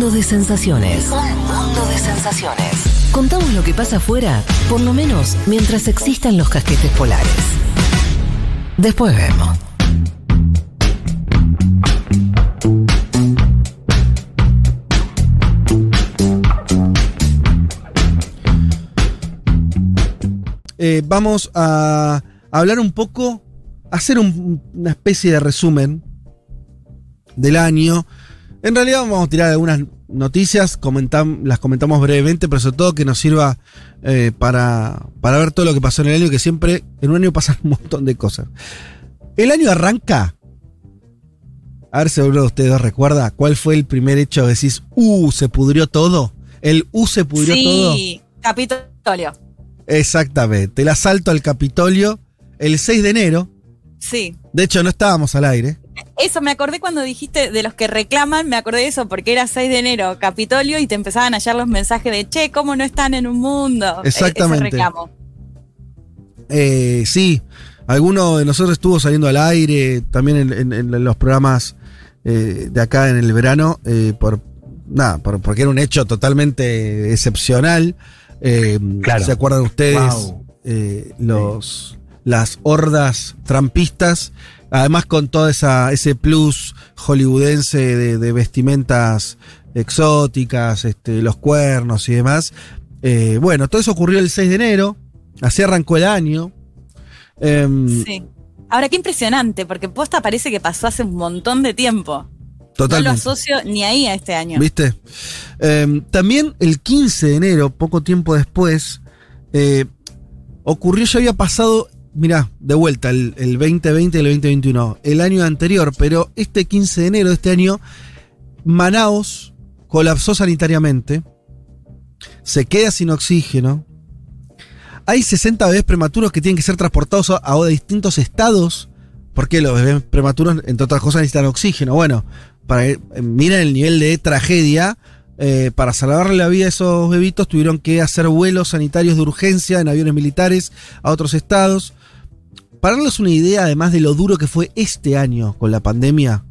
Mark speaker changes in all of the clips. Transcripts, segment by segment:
Speaker 1: mundo de sensaciones. Un mundo de sensaciones. Contamos lo que pasa afuera, por lo menos mientras existan los casquetes polares. Después vemos.
Speaker 2: Eh, vamos a hablar un poco, hacer un- una especie de resumen del año. En realidad vamos a tirar algunas noticias, comentam- las comentamos brevemente, pero sobre todo que nos sirva eh, para, para ver todo lo que pasó en el año, que siempre en un año pasan un montón de cosas. El año arranca. A ver si alguno de ustedes recuerda cuál fue el primer hecho que decís, uh, se pudrió todo. El uh, se pudrió todo.
Speaker 3: Sí, Capitolio.
Speaker 2: Exactamente. El asalto al Capitolio el 6 de enero.
Speaker 3: Sí.
Speaker 2: De hecho, no estábamos al aire.
Speaker 3: Eso, me acordé cuando dijiste de los que reclaman, me acordé de eso, porque era 6 de enero, Capitolio, y te empezaban a hallar los mensajes de, che, ¿cómo no están en un mundo? E-
Speaker 2: Exactamente.
Speaker 3: Ese reclamo.
Speaker 2: Eh, sí, alguno de nosotros estuvo saliendo al aire, también en, en- en los programas eh, de acá en el verano, eh, por nada, por- porque era un hecho totalmente excepcional. Eh,
Speaker 4: Claro.
Speaker 2: ¿Se acuerdan ustedes?
Speaker 4: Wow.
Speaker 2: eh, los, las hordas trampistas, además con todo esa, ese plus hollywoodense de, de vestimentas exóticas, este, los cuernos y demás. Eh, bueno, todo eso ocurrió el 6 de enero, así arrancó el año. Em,
Speaker 3: Sí. Ahora, qué impresionante, porque posta parece que pasó hace un montón de tiempo. No lo asocio ni ahí a este año.
Speaker 2: ¿Viste? Em, también el 15 de enero, poco tiempo después, eh, ocurrió, ya había pasado, mirá, de vuelta, el, el 2020 y el 2021, el año anterior, pero este 15 de enero de este año, Manaos colapsó sanitariamente, se queda sin oxígeno. Hay 60 bebés prematuros que tienen que ser transportados a, a distintos estados. porque los bebés prematuros, entre otras cosas, necesitan oxígeno? Bueno, para, eh, miren el nivel de tragedia. eh, para salvarle la vida a esos bebitos tuvieron que hacer vuelos sanitarios de urgencia en aviones militares a otros estados. Para darles una idea, además de lo duro que fue este año con la pandemia,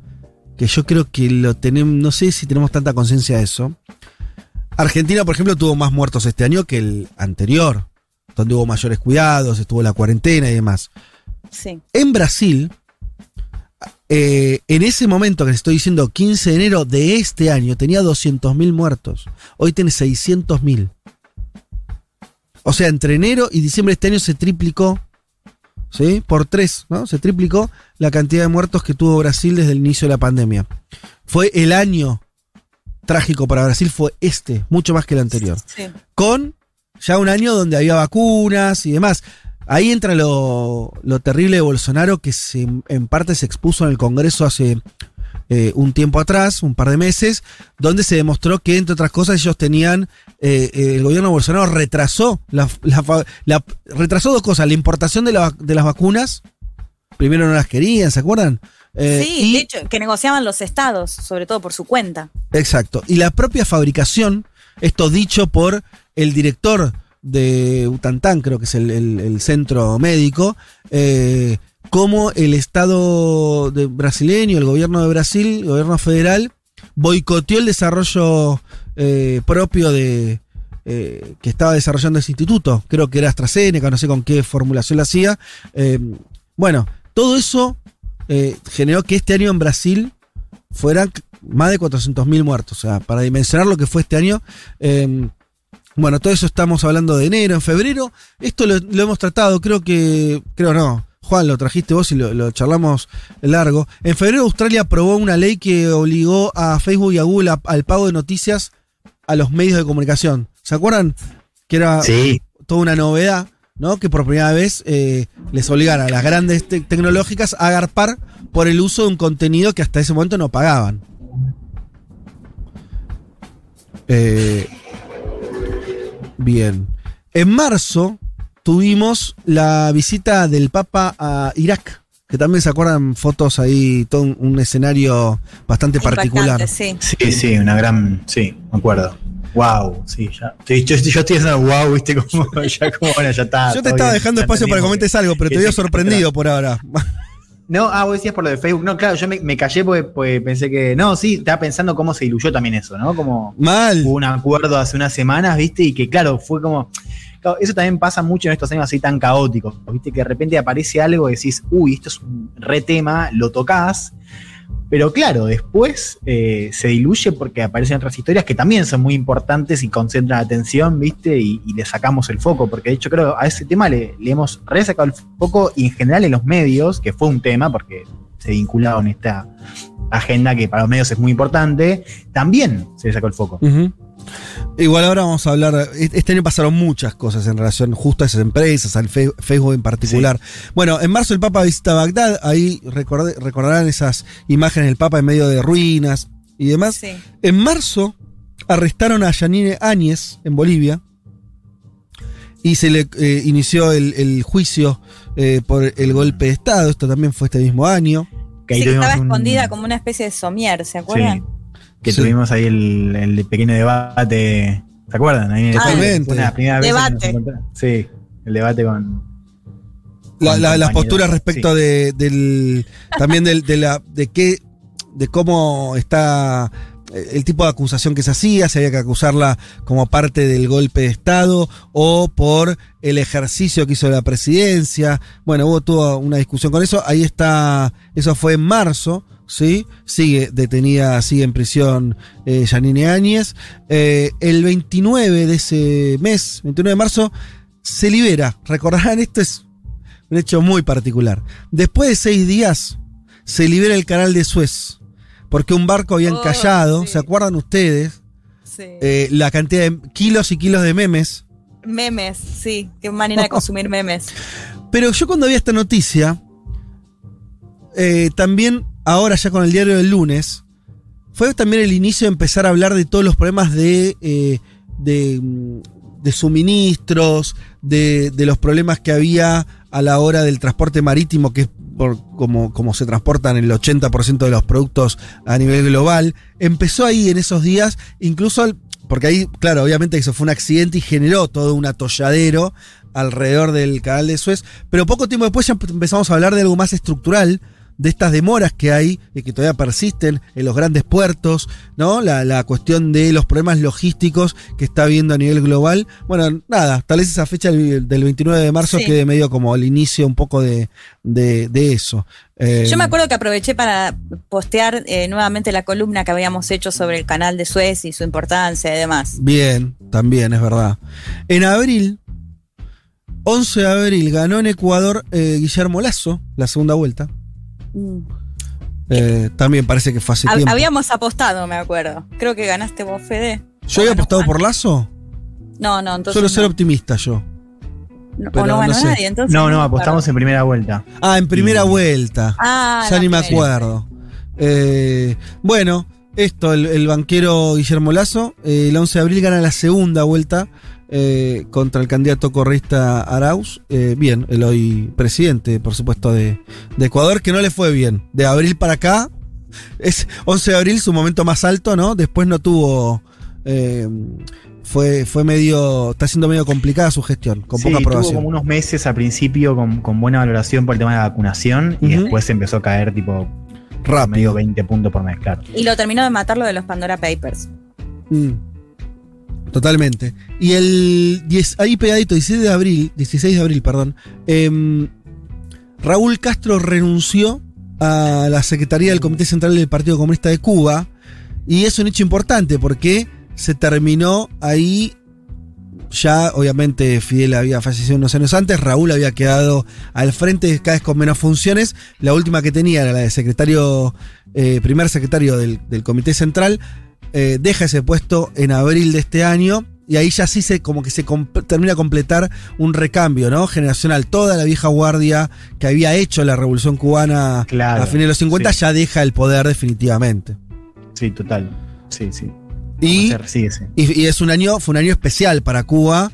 Speaker 2: que yo creo que lo tenemos, no sé si tenemos tanta conciencia de eso. Argentina, por ejemplo, tuvo más muertos este año que el anterior, donde hubo mayores cuidados, estuvo la cuarentena y demás.
Speaker 3: Sí.
Speaker 2: En Brasil, eh, en ese momento que les estoy diciendo, 15 de enero de este año, tenía 200.000 muertos. Hoy tiene 600.000. O sea, entre enero y diciembre de este año se triplicó, ¿sí? Por tres, ¿no? Se triplicó la cantidad de muertos que tuvo Brasil desde el inicio de la pandemia. Fue el año trágico para Brasil, fue este, mucho más que el anterior
Speaker 3: Sí.
Speaker 2: con ya un año donde había vacunas y demás. Ahí entra lo, lo terrible de Bolsonaro, que se- en parte se expuso en el Congreso hace eh, un tiempo atrás, un par de meses, donde se demostró que, entre otras cosas, ellos tenían, eh, eh, el gobierno de Bolsonaro retrasó, la, la fa- la- retrasó dos cosas, la importación de, la- de las vacunas, primero no las querían, ¿se acuerdan? Eh,
Speaker 3: sí,
Speaker 2: y-
Speaker 3: de hecho, que negociaban los estados, sobre todo por su cuenta.
Speaker 2: Exacto. Y la propia fabricación, esto dicho por el director de Utantán, creo que es el, el- el centro médico, eh, como el Estado brasileño, el gobierno de Brasil, el gobierno federal, boicoteó el desarrollo eh, propio de eh, que estaba desarrollando ese instituto. Creo que era AstraZeneca, no sé con qué formulación la hacía. Eh, bueno, todo eso generó que este año en Brasil fueran más de 400.000 muertos. O sea, para dimensionar lo que fue este año. bueno, todo eso estamos hablando de enero, en febrero. Esto lo, lo hemos tratado, creo que. Creo no. Juan, lo trajiste vos y lo, lo charlamos largo. En febrero Australia aprobó una ley que obligó a Facebook y a Google a- al pago de noticias a los medios de comunicación. ¿Se acuerdan? Que era
Speaker 4: Sí,
Speaker 2: toda una novedad, ¿no? Que por primera vez eh, les obligan a las grandes te- tecnológicas a agarpar por el uso de un contenido que hasta ese momento no pagaban. Eh, bien. En marzo tuvimos la visita del Papa a Irak, que también se acuerdan fotos ahí, todo un, un escenario bastante particular.
Speaker 3: Sí.
Speaker 4: sí, sí, una gran. Sí, me acuerdo. Wow, sí, ya. Estoy- Yo, yo estoy haciendo wow, viste, como ya como bueno, ya está.
Speaker 2: Yo te estaba
Speaker 4: bien,
Speaker 2: dejando espacio para que comentes algo, pero te veo sorprendido por ahora.
Speaker 4: No, ah, vos decías por lo de Facebook. No, claro, yo me, me callé porque, porque pensé que. No, sí, estaba pensando cómo se diluyó también eso, ¿no? Como
Speaker 2: Mal.
Speaker 4: hubo un acuerdo hace unas semanas, ¿viste? Y que, claro, fue como. Eso también pasa mucho en estos años así tan caóticos, ¿viste? Que de repente aparece algo y decís, uy, esto es un re tema, lo tocas. Pero claro, después eh, se diluye porque aparecen otras historias que también son muy importantes y concentran atención, ¿viste? Y, le sacamos el foco, porque de hecho creo a ese tema le, le hemos resacado el foco y en general en los medios, que fue un tema, porque se vinculaba con esta agenda que para los medios es muy importante, también se le sacó el foco.
Speaker 2: Igual ahora vamos a hablar. Este año pasaron muchas cosas en relación justo a esas empresas, al Facebook en particular. Bueno, en marzo el Papa visita Bagdad, ahí recordé- recordarán esas imágenes del Papa en medio de ruinas y demás.
Speaker 3: Sí.
Speaker 2: En marzo arrestaron a Yanine Áñez en Bolivia y se le eh, inició el, el juicio eh, por el golpe de Estado. Esto también fue este mismo año.
Speaker 4: Que
Speaker 3: Sí, que estaba
Speaker 4: un-
Speaker 3: escondida como una especie de somier, ¿se acuerdan?
Speaker 4: Sí, que
Speaker 2: Sí.
Speaker 4: tuvimos ahí el, el pequeño debate. ¿Se acuerdan? Ahí el-
Speaker 2: Totalmente.
Speaker 4: fue una nos
Speaker 3: Debate.
Speaker 4: encontramos. Sí, el debate con.
Speaker 2: La-
Speaker 4: con
Speaker 2: la- las posturas respecto de, del también del, de la de qué de cómo está eh, el tipo de acusación que se hacía, si había que acusarla como parte del golpe de Estado o por el ejercicio que hizo la presidencia. Bueno, hubo toda una discusión con eso. Ahí está, eso fue en marzo, ¿sí? Sigue detenida, sigue en prisión eh, Yanine Áñez. Eh, el 29 de ese mes, 29 de marzo, se libera. Recordarán, esto es un hecho muy particular. Después de seis días, se libera el canal de Suez. Porque un barco había
Speaker 3: Oh,
Speaker 2: encallado,
Speaker 3: sí.
Speaker 2: ¿se acuerdan ustedes?
Speaker 3: Sí.
Speaker 2: Eh, la cantidad de kilos y kilos de memes.
Speaker 3: Memes, sí. Qué manera de consumir memes.
Speaker 2: Pero yo cuando vi esta noticia, eh, también ahora ya con el diario del lunes, fue también el inicio de empezar a hablar de todos los problemas de, eh, de, mm, de suministros, de, de los problemas que había a la hora del transporte marítimo, que es como, como se transportan el 80% de los productos a nivel global. Empezó ahí en esos días, incluso al- porque ahí, claro, obviamente eso fue un accidente y generó todo un atolladero alrededor del canal de Suez, pero poco tiempo después ya empezamos a hablar de algo más estructural, de estas demoras que hay y que todavía persisten en los grandes puertos, ¿no? La, la cuestión de los problemas logísticos que está habiendo a nivel global. Bueno, nada, tal vez esa fecha del del 29 de marzo
Speaker 3: Sí.
Speaker 2: quede medio como el inicio un poco de, de, de eso. Eh,
Speaker 3: Yo me acuerdo que aproveché para postear eh, nuevamente la columna que habíamos hecho sobre el canal de Suez y su importancia y demás.
Speaker 2: Bien, también es verdad. En abril, 11 de abril, ganó en Ecuador eh, Guillermo Lazo, la segunda vuelta.
Speaker 3: Mm.
Speaker 2: Eh, también parece que fue hace
Speaker 3: Hab-
Speaker 2: tiempo.
Speaker 3: Habíamos apostado, me acuerdo. Creo que ganaste vos, Fede.
Speaker 2: ¿Yo había
Speaker 3: ¿O ganó
Speaker 2: apostado por Lazo?
Speaker 3: No, no, entonces.
Speaker 2: Suelo ser optimista yo.
Speaker 3: No,
Speaker 2: pero
Speaker 3: o no ganó
Speaker 2: no sé.
Speaker 3: nadie, entonces.
Speaker 4: No, no, apostamos en primera vuelta.
Speaker 2: Ah, en primera vuelta.
Speaker 3: Ah,
Speaker 2: ya ni me acuerdo. Eh, bueno, esto, el, el banquero Guillermo Lazo, eh, el 11 de abril gana la segunda vuelta eh, contra el candidato correísta Arauz. Eh, bien, el hoy presidente, por supuesto, de, de Ecuador, que no le fue bien. De abril para acá, es 11 de abril su momento más alto, ¿no? Después no tuvo... eh, fue, fue medio, está siendo medio complicada su gestión, con
Speaker 4: Sí,
Speaker 2: poca
Speaker 4: tuvo
Speaker 2: aprobación.
Speaker 4: como unos meses al principio con, con buena valoración por el tema de la vacunación y después empezó a caer tipo medio
Speaker 2: Rápido.
Speaker 4: 20 puntos por mes, claro.
Speaker 3: Y lo terminó de matar lo de los Pandora Papers.
Speaker 2: Mm. Totalmente. Y el 10, ahí pegadito, 16 de abril, 16 de abril, perdón, em, Raúl Castro renunció a la Secretaría del Comité Central del Partido Comunista de Cuba. Y es un hecho importante porque se terminó ahí. Ya, obviamente, Fidel había fallecido unos años antes, Raúl había quedado al frente, cada vez con menos funciones. La última que tenía era la de secretario, eh, primer secretario del, del Comité Central. Eh, deja ese puesto en abril de este año y ahí ya sí se como que se comp- termina de completar un recambio, ¿no? Generacional. Toda la vieja guardia que había hecho la revolución cubana
Speaker 4: Claro,
Speaker 2: a fines de los 50
Speaker 4: sí.
Speaker 2: ya deja el poder definitivamente.
Speaker 4: Sí, total. Sí, sí.
Speaker 2: Y,
Speaker 4: sí, sí.
Speaker 2: y, y es un año, fue un año especial para Cuba.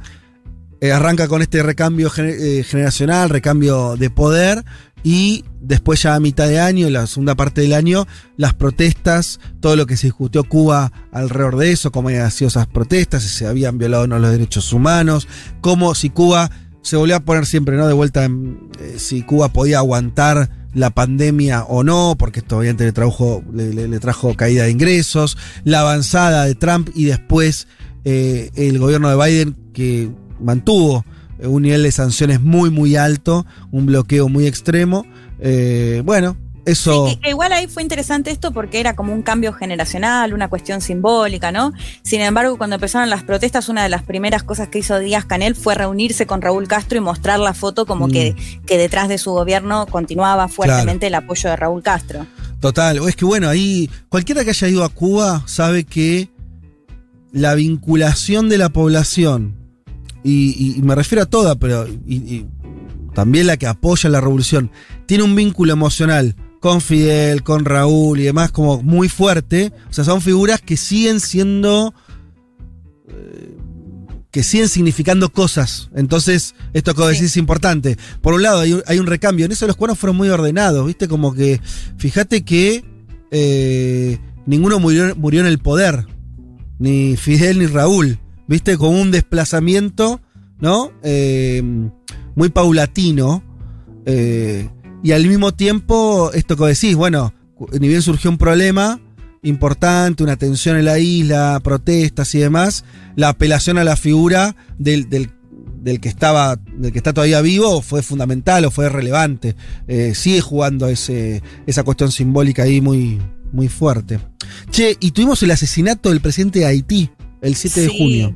Speaker 2: Eh, arranca con este recambio gener- eh, generacional, recambio de poder. Y después ya a mitad de año, la segunda parte del año, las protestas, todo lo que se discutió Cuba alrededor de eso, cómo habían sido esas protestas, si se habían violado o no los derechos humanos, cómo si Cuba se volvió a poner siempre, ¿no? De vuelta, eh, si Cuba podía aguantar la pandemia o no, porque esto obviamente le trajo, le, trajo caída de ingresos, la avanzada de Trump y después eh, el gobierno de Biden que mantuvo un nivel de sanciones muy, muy alto, un bloqueo muy extremo. Eh, bueno, eso...
Speaker 3: Sí, igual ahí fue interesante esto porque era como un cambio generacional, una cuestión simbólica, ¿no? Sin embargo, cuando empezaron las protestas, una de las primeras cosas que hizo Díaz Canel fue reunirse con Raúl Castro y mostrar la foto como
Speaker 2: Mm.
Speaker 3: que, que detrás de su gobierno continuaba fuertemente el apoyo de Raúl Castro.
Speaker 2: Total, o es que bueno, ahí cualquiera que haya ido a Cuba sabe que la vinculación de la población, y, y- me refiero a toda, pero y- y también la que apoya la revolución, tiene un vínculo emocional con Fidel, con Raúl y demás como muy fuerte. O sea, son figuras que siguen siendo... eh, que siguen significando cosas. Entonces, esto que vos
Speaker 3: Sí.
Speaker 2: decís es importante. Por un lado, hay un, hay un recambio. En eso los cuernos fueron muy ordenados, ¿viste? Como que, fíjate que eh, ninguno murió, murió en el poder. Ni Fidel ni Raúl. ¿Viste? Como un desplazamiento, ¿no? Eh, muy paulatino. eh, y al mismo tiempo, esto que decís, bueno, ni bien surgió un problema importante, una tensión en la isla, protestas y demás, la apelación a la figura del, del- del que estaba, del que está todavía vivo fue fundamental o fue relevante. Eh, sigue jugando ese, esa cuestión simbólica ahí muy, muy fuerte. Che, y tuvimos el asesinato del presidente de Haití el 7 de junio.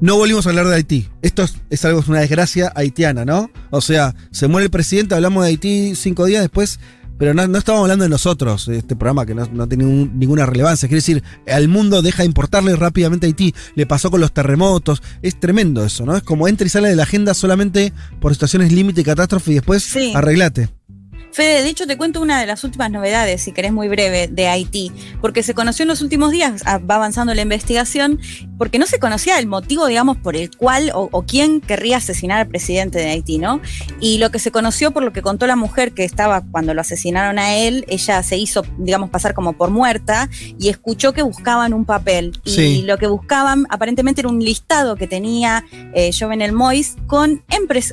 Speaker 2: No volvimos a hablar de Haití. Esto es, es algo, es una desgracia haitiana, ¿no? O sea, se muere el presidente, hablamos de Haití cinco días después, pero no, no estamos hablando de nosotros, de este programa que no, no tiene ninguna relevancia. Quiere decir, al mundo deja de importarle rápidamente a Haití. Le pasó con los terremotos. Es tremendo eso, ¿no? Es como entra y sale de la agenda solamente por situaciones límite y catástrofe y después
Speaker 3: Sí.
Speaker 2: arreglate.
Speaker 3: Fede, de hecho te cuento una de las últimas novedades, si querés muy breve, de Haití, porque se conoció en los últimos días, ah, va avanzando la investigación, porque no se conocía el motivo, digamos, por el cual o, o quién querría asesinar al presidente de Haití, ¿no? Y lo que se conoció por lo que contó la mujer que estaba cuando lo asesinaron a él, ella se hizo, digamos, pasar como por muerta y escuchó que buscaban un papel. Y
Speaker 2: Sí.
Speaker 3: lo que buscaban aparentemente era un listado que tenía eh, Jovenel Mois con,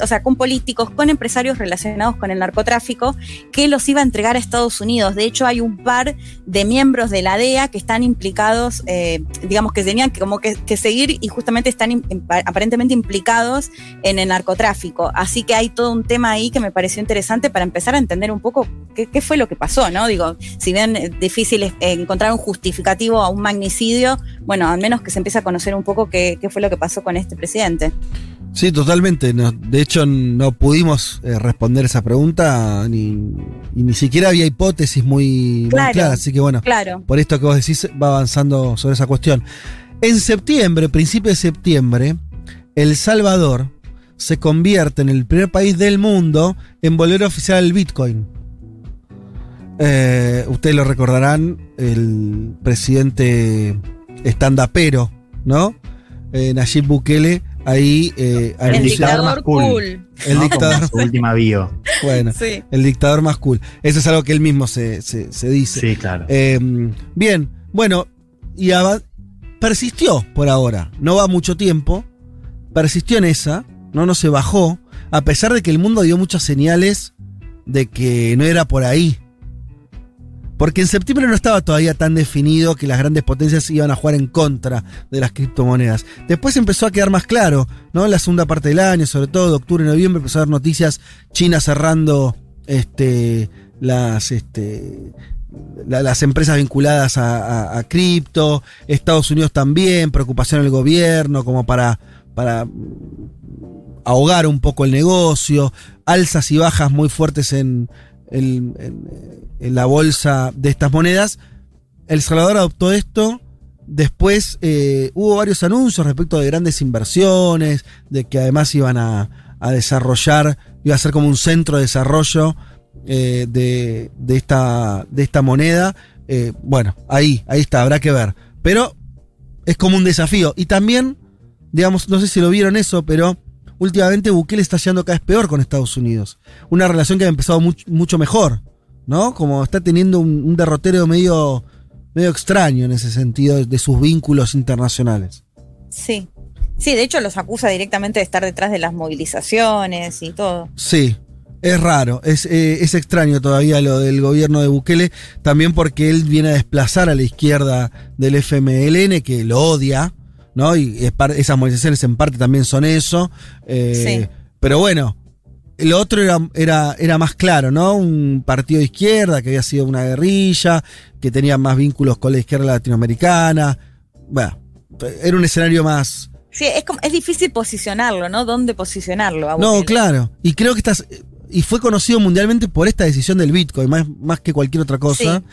Speaker 3: o sea, con políticos, con empresarios relacionados con el narcotráfico que los iba a entregar a Estados Unidos. De hecho, hay un par de miembros de la DEA que están implicados, eh, digamos que tenían que, como que, que seguir y justamente están impa- aparentemente implicados en el narcotráfico. Así que hay todo un tema ahí que me pareció interesante para empezar a entender un poco qué, fue lo que pasó, ¿no? Digo, si bien es difícil es- encontrar un justificativo a un magnicidio, bueno, al menos que se empiece a conocer un poco qué fue lo que pasó con este presidente.
Speaker 2: Sí, totalmente. No, de hecho, no pudimos eh, responder esa pregunta ni, y ni siquiera había hipótesis muy, muy
Speaker 3: Claro.
Speaker 2: claras. Así que bueno,
Speaker 3: Claro.
Speaker 2: por esto que vos decís, va avanzando sobre esa cuestión. En septiembre, principio de septiembre, El Salvador se convierte en el primer país del mundo en volver a oficial el Bitcoin. Eh, ustedes lo recordarán, el presidente estandapero, ¿no? Eh, Nayib Bukele, ahí eh,
Speaker 3: El
Speaker 4: dictador más cool.
Speaker 3: cool.
Speaker 2: el
Speaker 4: ¿no?
Speaker 2: dictador,
Speaker 4: su última bio.
Speaker 2: bueno,
Speaker 3: Sí.
Speaker 2: el dictador más cool. Eso es algo que él mismo se, se- se dice.
Speaker 4: Sí, claro.
Speaker 2: Eh, bien, bueno, y persistió por ahora. No va mucho tiempo. Persistió en esa. No, no se bajó. A pesar de que el mundo dio muchas señales de que no era por ahí. Porque en septiembre no estaba todavía tan definido que las grandes potencias iban a jugar en contra de las criptomonedas. Después empezó a quedar más claro, ¿no? En la segunda parte del año, sobre todo de octubre noviembre, empezó a haber noticias China cerrando este, las, este, la- las empresas vinculadas a, a- a cripto, Estados Unidos también, preocupación del gobierno como para, para ahogar un poco el negocio, alzas y bajas muy fuertes en, en- en- la bolsa de estas monedas. El Salvador adoptó esto. Después eh, hubo varios anuncios respecto de grandes inversiones, de que además iban a, a desarrollar, iba a ser como un centro de desarrollo eh, de, de esta, de esta moneda. Eh, bueno, ahí, ahí está, habrá que ver. Pero es como un desafío. Y también, digamos, no sé si lo vieron eso, pero últimamente Bukele está yendo cada vez peor con Estados Unidos. Una relación que ha empezado much- mucho mejor, ¿no? Como está teniendo un, un derrotero medio, medio extraño en ese sentido de, de sus vínculos internacionales.
Speaker 3: Sí. Sí, de hecho los acusa directamente de estar detrás de las movilizaciones y todo.
Speaker 2: Sí. Es raro, es, eh, es extraño todavía lo del gobierno de Bukele, también porque él viene a desplazar a la izquierda del FMLN, que lo odia, ¿no? Y es par- esas movilizaciones en parte también son eso. eh,
Speaker 3: Sí.
Speaker 2: Pero bueno, lo otro era, era, era más claro, ¿no? Un partido de izquierda que había sido una guerrilla, que tenía más vínculos con la izquierda latinoamericana. Bueno, era un escenario más,
Speaker 3: Sí, es, como, es difícil posicionarlo, ¿no? ¿Dónde posicionarlo? a
Speaker 2: No, claro. Y creo que estás. Y fue conocido mundialmente por esta decisión del Bitcoin, más, más que cualquier otra cosa.
Speaker 3: Sí.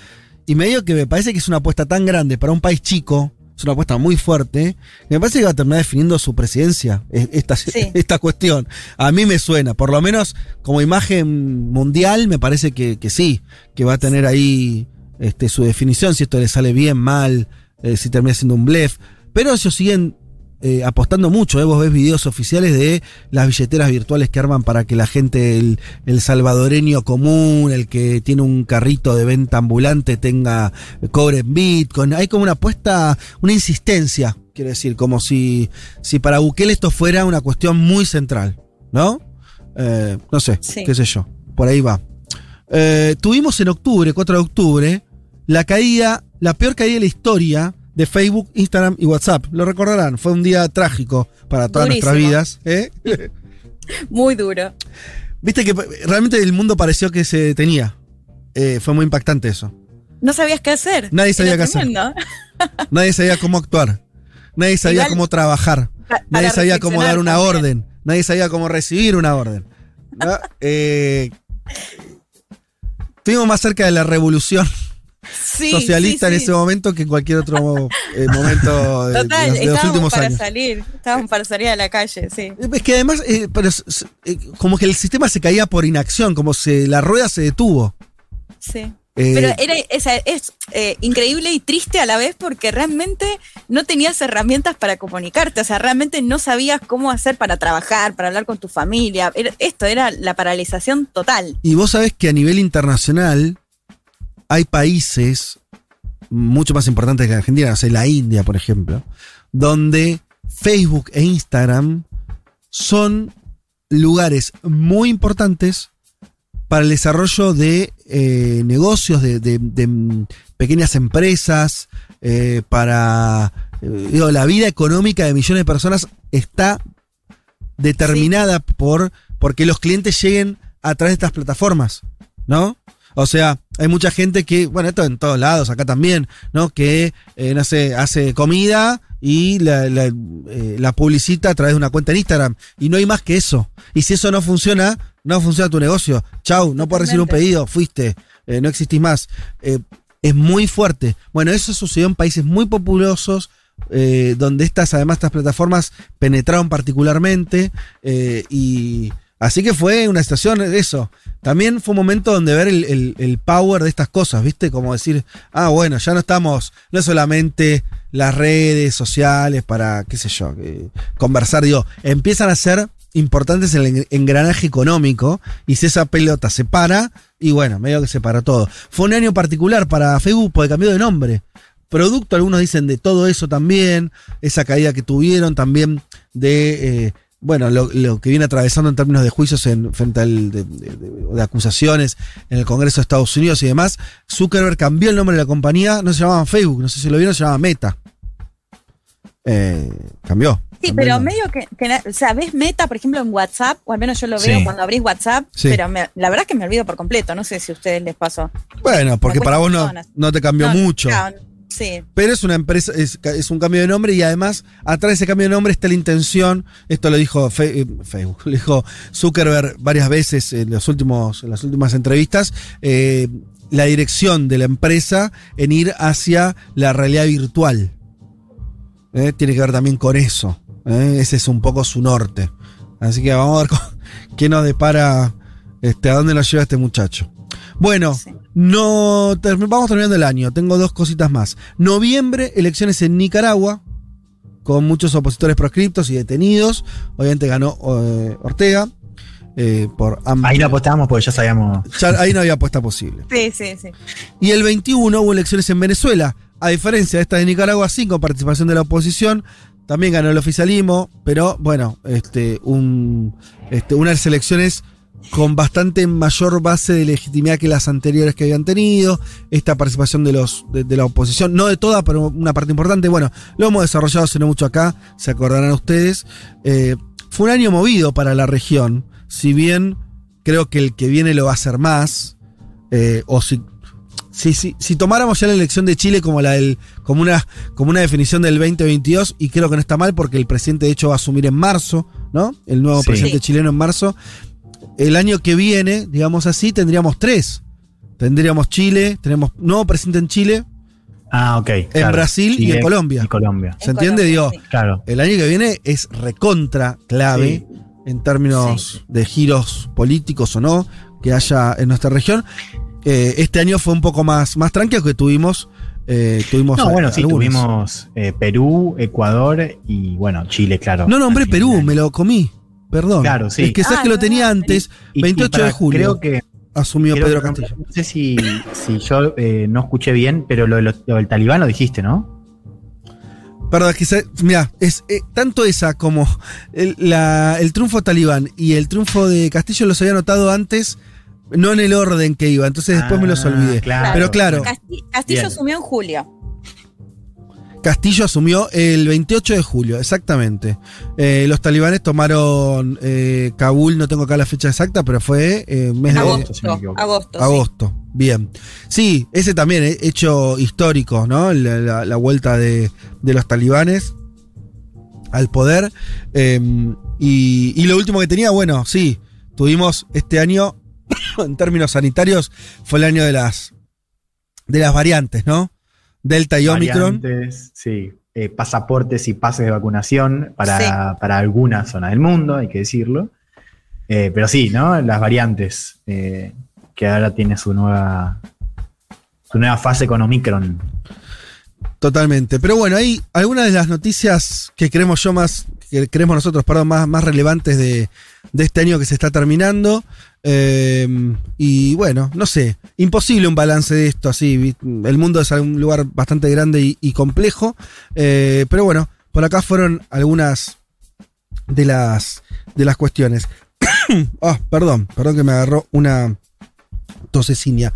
Speaker 2: Y medio que me parece que es una apuesta tan grande para un país chico, es una apuesta muy fuerte, me parece que va a terminar definiendo su presidencia, e- esta,
Speaker 3: Sí.
Speaker 2: esta cuestión. A mí me suena, por lo menos como imagen mundial, me parece que, que sí, que va a tener ahí este, su definición, si esto le sale bien, mal, eh, si termina siendo un blef. Pero ellos siguen eh, apostando mucho. ¿eh? Vos ves videos oficiales de las billeteras virtuales que arman para que la gente, el, el salvadoreño común, el que tiene un carrito de venta ambulante, tenga cobre en Bitcoin. Hay como una apuesta, una insistencia, quiero decir, como si, si para Bukele esto fuera una cuestión muy central, ¿no? Eh, no sé,
Speaker 3: Sí.
Speaker 2: qué sé yo. Por ahí va. Eh, tuvimos en octubre, 4 de octubre, la caída, la peor caída de la historia de Facebook, Instagram y WhatsApp. Lo recordarán, fue un día trágico para todas nuestras vidas. ¿eh?
Speaker 3: Muy duro.
Speaker 2: Viste que realmente el mundo pareció que se detenía. Eh, fue muy impactante eso.
Speaker 3: No sabías qué hacer.
Speaker 2: Nadie sabía qué hacer. Nadie sabía cómo actuar. Nadie sabía
Speaker 3: Igual-
Speaker 2: cómo trabajar. Nadie sabía cómo dar una orden. Nadie sabía cómo recibir una orden. ¿no? Eh, estuvimos más cerca de la revolución
Speaker 3: Sí,
Speaker 2: socialista
Speaker 3: sí,
Speaker 2: en ese momento que en cualquier otro eh, momento de, de
Speaker 3: Total,
Speaker 2: los, de los últimos
Speaker 3: para
Speaker 2: años.
Speaker 3: salir. Estábamos para salir a la calle, sí.
Speaker 2: Es que además, eh, pero eh, como que el sistema se caía por inacción, como si la rueda se detuvo.
Speaker 3: Sí. Pero era, es eh, increíble y triste a la vez porque realmente no tenías herramientas para comunicarte, o sea, realmente no sabías cómo hacer para trabajar, para hablar con tu familia. Era- esto era la paralización total.
Speaker 2: Y vos sabés que a nivel internacional hay países mucho más importantes que la Argentina, no sé, la India, por ejemplo, donde Facebook e Instagram son lugares muy importantes para el desarrollo de eh, negocios, de, pequeñas empresas, eh, para... eh, la vida económica de millones de personas está determinada por porque los clientes lleguen a través de estas plataformas, ¿no? O sea, hay mucha gente que, bueno, esto en todos lados, acá también, ¿no? Que, eh, no sé, hace comida y la, la, eh, la publicita a través de una cuenta en Instagram. Y no hay más que eso. Y si eso no funciona, no funciona tu negocio. Chau, no puedes recibir un pedido, fuiste, eh, no existís más. Es muy fuerte. Bueno, eso sucedió en países muy populosos, eh, donde estas, además, estas plataformas penetraron particularmente. eh, y así que fue una situación de eso. También fue un momento donde ver el, power de estas cosas, ¿viste? Como decir, ah, bueno, ya no estamos, no solamente las redes sociales para, qué sé yo, eh, conversar, digo, empiezan a ser importantes en el en- engranaje económico y si esa pelota se para, y bueno, medio que se paró todo. Fue un año particular para Facebook porque cambió de nombre. Producto, algunos dicen de todo eso también, esa caída que tuvieron también de, eh, bueno, lo, lo que viene atravesando en términos de juicios en, frente al, de, de- de- de acusaciones en el Congreso de Estados Unidos y demás. Zuckerberg cambió el nombre de la compañía, no se llamaba Facebook, no sé si lo vieron, se llamaba Meta. Eh, cambió.
Speaker 3: Sí,
Speaker 2: cambió
Speaker 3: pero medio que, que o sea, ves Meta, por ejemplo, en WhatsApp, o al menos yo lo veo
Speaker 4: Sí.
Speaker 3: cuando abrís WhatsApp,
Speaker 2: Sí.
Speaker 3: pero me- la verdad es que me olvido por completo, no sé si a ustedes les pasó.
Speaker 2: Bueno, porque para vos no, no te cambió
Speaker 3: No,
Speaker 2: mucho.
Speaker 3: claro,
Speaker 2: Pero es una empresa, es, un cambio de nombre y además atrás de ese cambio de nombre está la intención, esto lo dijo eh, Facebook, lo dijo Zuckerberg varias veces en, los últimos, en las últimas entrevistas, eh, la dirección de la empresa en ir hacia la realidad virtual. Eh, Tiene que ver también con eso. eh, Ese es un poco su norte. Así que vamos a ver qué nos depara, este, a dónde nos lleva este muchacho. Bueno,
Speaker 3: Sí.
Speaker 2: no vamos terminando el año. Tengo dos cositas más. Noviembre, elecciones en Nicaragua, con muchos opositores proscriptos y detenidos. Obviamente ganó eh, Ortega. eh, por
Speaker 4: Ahí no apostamos porque ya sabíamos.
Speaker 2: Ya ahí no había apuesta posible.
Speaker 3: sí, sí, sí.
Speaker 2: Y el 21 hubo elecciones en Venezuela. A diferencia de esta de Nicaragua, sin con participación de la oposición. También ganó el oficialismo, pero bueno, este, un, este, unas elecciones con bastante mayor base de legitimidad que las anteriores que habían tenido, esta participación de, los, de, de la oposición, no de toda, pero una parte importante. Bueno, lo hemos desarrollado hace no mucho acá, se acordarán ustedes. Eh, fue un año movido para la región, si bien creo que el que viene lo va a hacer más, eh, o si, si, si, si tomáramos ya la elección de Chile como, la del, como, una, como una definición del 2022, y creo que no está mal porque el presidente de hecho va a asumir en marzo, ¿no? El nuevo
Speaker 4: Sí.
Speaker 2: presidente chileno en marzo. El año que viene, digamos así, tendríamos tres. Tendríamos Chile, tenemos nuevo presidente en Chile,
Speaker 4: Ah, ok.
Speaker 2: En Brasil y en Colombia.
Speaker 4: Y Colombia.
Speaker 2: ¿Se entiende? Digo,
Speaker 3: Sí.
Speaker 4: Claro.
Speaker 2: el año que viene es recontra clave en términos
Speaker 3: Sí.
Speaker 2: de giros políticos o no que haya en nuestra región. Eh, este año fue un poco más, más tranquilo que tuvimos. eh, tuvimos
Speaker 4: No,
Speaker 2: a-
Speaker 4: bueno, sí,
Speaker 2: algunos.
Speaker 4: tuvimos eh, Perú, Ecuador y, bueno, Chile, claro.
Speaker 2: No nombré Perú, me lo comí. Perdón.
Speaker 4: Claro, sí.
Speaker 2: Es que sabes
Speaker 3: Ah,
Speaker 2: que lo tenía antes,
Speaker 4: Y- y
Speaker 2: 28 de julio,
Speaker 4: Creo que.
Speaker 2: asumió
Speaker 4: creo
Speaker 2: Pedro
Speaker 4: que
Speaker 2: Castillo.
Speaker 4: No sé si, si yo eh, no escuché bien, pero lo, de los- lo del talibán lo dijiste, ¿no?
Speaker 2: Perdón, es que se- mira, es eh, tanto esa como el, la- el triunfo talibán y el triunfo de Castillo los había notado antes, no en el orden que iba, entonces después me los
Speaker 4: Ah,
Speaker 2: olvidé.
Speaker 4: claro.
Speaker 2: Pero claro,
Speaker 3: Casti- Castillo
Speaker 4: Bien.
Speaker 3: asumió en julio.
Speaker 2: Castillo asumió el 28 de julio, exactamente. Eh, los talibanes tomaron eh, Kabul, no tengo acá la fecha exacta, pero fue eh, mes de
Speaker 4: Agosto, me
Speaker 3: Agosto.
Speaker 4: equivoco.
Speaker 3: Agosto. sí.
Speaker 2: agosto. Bien. Sí, ese también, eh, hecho histórico, ¿no? La, la- la vuelta de, de los talibanes al poder. Eh, y, y lo último que tenía, bueno, sí, tuvimos este año, en términos sanitarios, fue el año de las, de las variantes, ¿no? Delta y Omicron.
Speaker 4: Variantes, Sí. eh, pasaportes y pases de vacunación para, para alguna zona del mundo, hay que decirlo. Eh, pero sí, ¿no? Las variantes, eh, que ahora tiene su nueva, su nueva fase con Omicron.
Speaker 2: Totalmente. Pero bueno, hay algunas de las noticias que creemos yo más, que creemos nosotros, perdón, más, más relevantes de, de este año que se está terminando. Eh, y bueno, no sé, imposible un balance de esto así. El mundo es un lugar bastante grande y, complejo. Eh, pero bueno, por acá fueron algunas de las, de las cuestiones. Ah, perdón, perdón que me agarró una tosecinia.